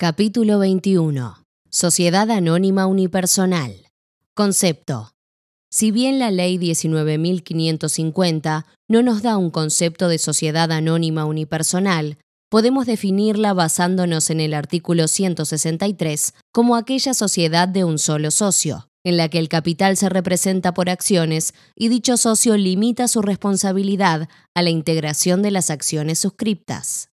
Capítulo 21. Sociedad Anónima Unipersonal. Concepto. Si bien la Ley 19.550 no nos da un concepto de sociedad anónima unipersonal, podemos definirla basándonos en el artículo 163 como aquella sociedad de un solo socio, en la que el capital se representa por acciones y dicho socio limita su responsabilidad a la integración de las acciones suscriptas.